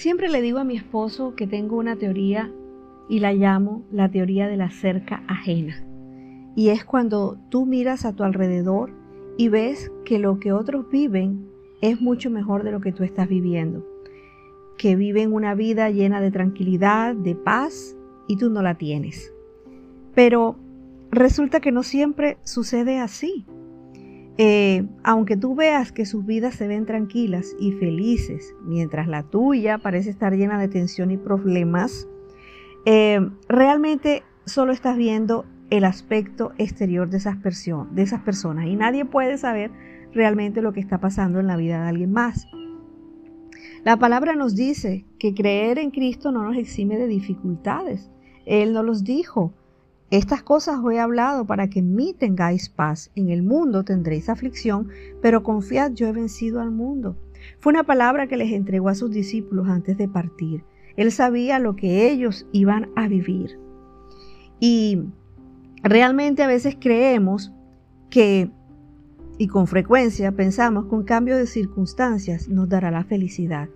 Siempre le digo a mi esposo que tengo una teoría y la llamo la teoría de la cerca ajena. Y es cuando tú miras a tu alrededor y ves que lo que otros viven es mucho mejor de lo que tú estás viviendo. Que viven una vida llena de tranquilidad, de paz, y tú no la tienes. Pero resulta que no siempre sucede así. Eh, aunque tú veas que sus vidas se ven tranquilas y felices, mientras la tuya parece estar llena de tensión y problemas, eh, realmente solo estás viendo el aspecto exterior de esas, personas y nadie puede saber realmente lo que está pasando en la vida de alguien más. La palabra nos dice que creer en Cristo no nos exime de dificultades. Él nos los dijo. Estas cosas os he hablado para que en mí tengáis paz. En el mundo tendréis aflicción, pero confiad, yo he vencido al mundo. Fue una palabra que les entregó a sus discípulos antes de partir. Él sabía lo que ellos iban a vivir. Y realmente a veces creemos que, y con frecuencia pensamos que un cambio de circunstancias nos dará la felicidad.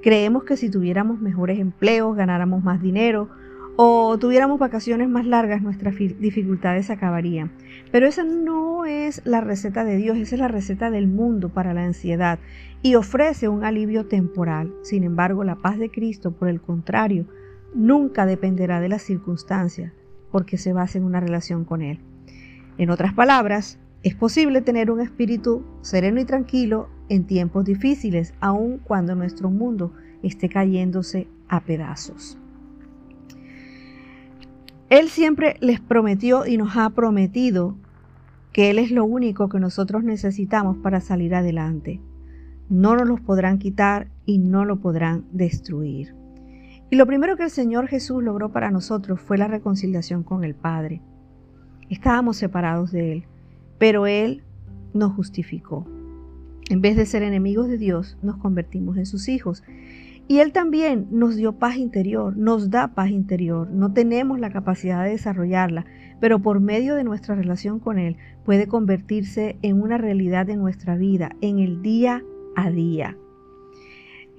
Creemos que si tuviéramos mejores empleos, ganáramos más dinero o tuviéramos vacaciones más largas, nuestras dificultades acabarían. Pero esa no es la receta de Dios, esa es la receta del mundo para la ansiedad y ofrece un alivio temporal. Sin embargo, la paz de Cristo, por el contrario, nunca dependerá de las circunstancias, porque se basa en una relación con Él. En otras palabras, es posible tener un espíritu sereno y tranquilo en tiempos difíciles, aun cuando nuestro mundo esté cayéndose a pedazos. Él siempre les prometió y nos ha prometido que Él es lo único que nosotros necesitamos para salir adelante. No nos los podrán quitar y no lo podrán destruir. Y lo primero que el Señor Jesús logró para nosotros fue la reconciliación con el Padre. Estábamos separados de Él, pero Él nos justificó. En vez de ser enemigos de Dios, nos convertimos en sus hijos. Y Él también nos dio paz interior, nos da paz interior. No tenemos la capacidad de desarrollarla, pero por medio de nuestra relación con Él puede convertirse en una realidad de nuestra vida, en el día a día.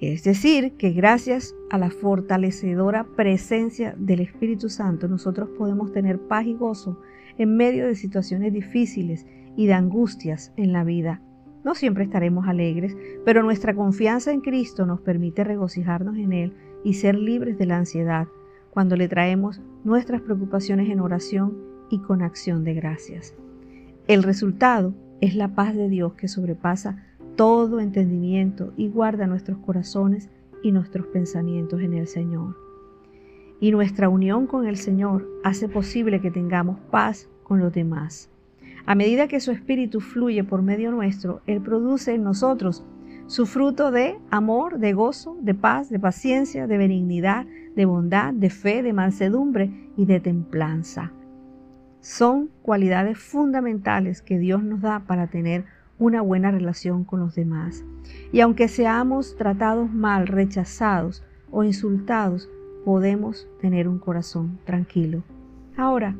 Es decir, que gracias a la fortalecedora presencia del Espíritu Santo nosotros podemos tener paz y gozo en medio de situaciones difíciles y de angustias en la vida. No siempre estaremos alegres, pero nuestra confianza en Cristo nos permite regocijarnos en Él y ser libres de la ansiedad cuando le traemos nuestras preocupaciones en oración y con acción de gracias. El resultado es la paz de Dios que sobrepasa todo entendimiento y guarda nuestros corazones y nuestros pensamientos en el Señor. Y nuestra unión con el Señor hace posible que tengamos paz con los demás. A medida que su espíritu fluye por medio nuestro, Él produce en nosotros su fruto de amor, de gozo, de paz, de paciencia, de benignidad, de bondad, de fe, de mansedumbre y de templanza. Son cualidades fundamentales que Dios nos da para tener una buena relación con los demás. Y aunque seamos tratados mal, rechazados o insultados, podemos tener un corazón tranquilo. Ahora,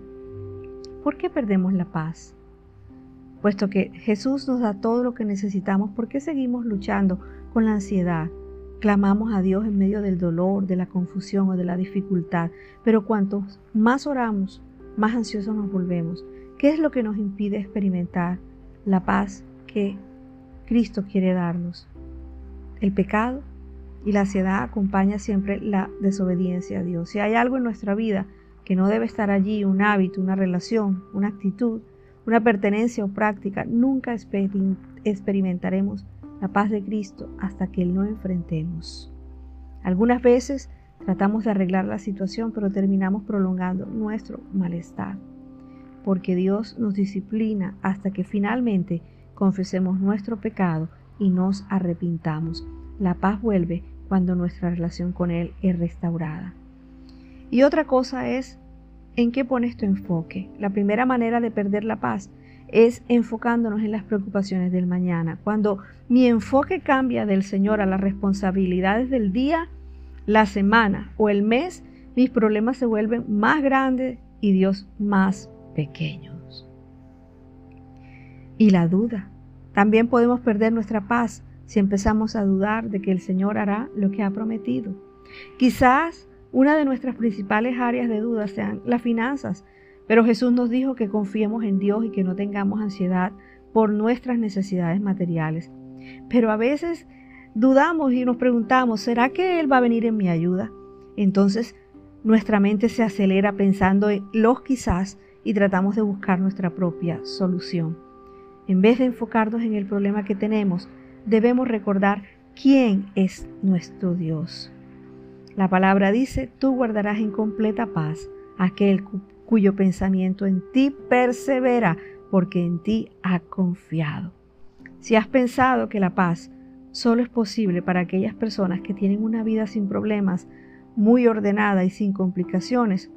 ¿por qué perdemos la paz? Puesto que Jesús nos da todo lo que necesitamos, ¿por qué seguimos luchando con la ansiedad? Clamamos a Dios en medio del dolor, de la confusión o de la dificultad, pero cuantos más oramos, más ansiosos nos volvemos. ¿Qué es lo que nos impide experimentar la paz que Cristo quiere darnos. El pecado y la ansiedad acompaña siempre la desobediencia a Dios. Si hay algo en nuestra vida que no debe estar allí, un hábito, una relación, una actitud, una pertenencia o práctica, nunca experimentaremos la paz de Cristo hasta que lo enfrentemos. Algunas veces tratamos de arreglar la situación, pero terminamos prolongando nuestro malestar, porque Dios nos disciplina hasta que finalmente confesemos nuestro pecado y nos arrepintamos. La paz vuelve cuando nuestra relación con Él es restaurada. Y otra cosa es en qué pones tu enfoque. La primera manera de perder la paz es enfocándonos en las preocupaciones del mañana. Cuando mi enfoque cambia del Señor a las responsabilidades del día, la semana o el mes, mis problemas se vuelven más grandes y Dios más pequeños y la duda. También podemos perder nuestra paz si empezamos a dudar de que el Señor hará lo que ha prometido. Quizás una de nuestras principales áreas de duda sean las finanzas, pero Jesús nos dijo que confiemos en Dios y que no tengamos ansiedad por nuestras necesidades materiales. Pero a veces dudamos y nos preguntamos, ¿será que Él va a venir en mi ayuda? Entonces nuestra mente se acelera pensando en los quizás y tratamos de buscar nuestra propia solución. En vez de enfocarnos en el problema que tenemos, debemos recordar quién es nuestro Dios. La palabra dice, tú guardarás en completa paz aquel cuyo pensamiento en ti persevera, porque en ti ha confiado. Si has pensado que la paz solo es posible para aquellas personas que tienen una vida sin problemas, muy ordenada y sin complicaciones,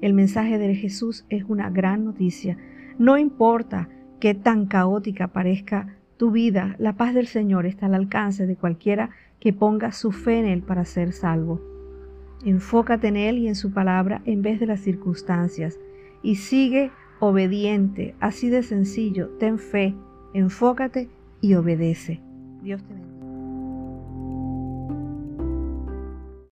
el mensaje de Jesús es una gran noticia. No importa qué tan caótica parezca tu vida, la paz del Señor está al alcance de cualquiera que ponga su fe en Él para ser salvo. Enfócate en Él y en su palabra en vez de las circunstancias y sigue obediente, así de sencillo, ten fe, enfócate y obedece. Dios te bendiga.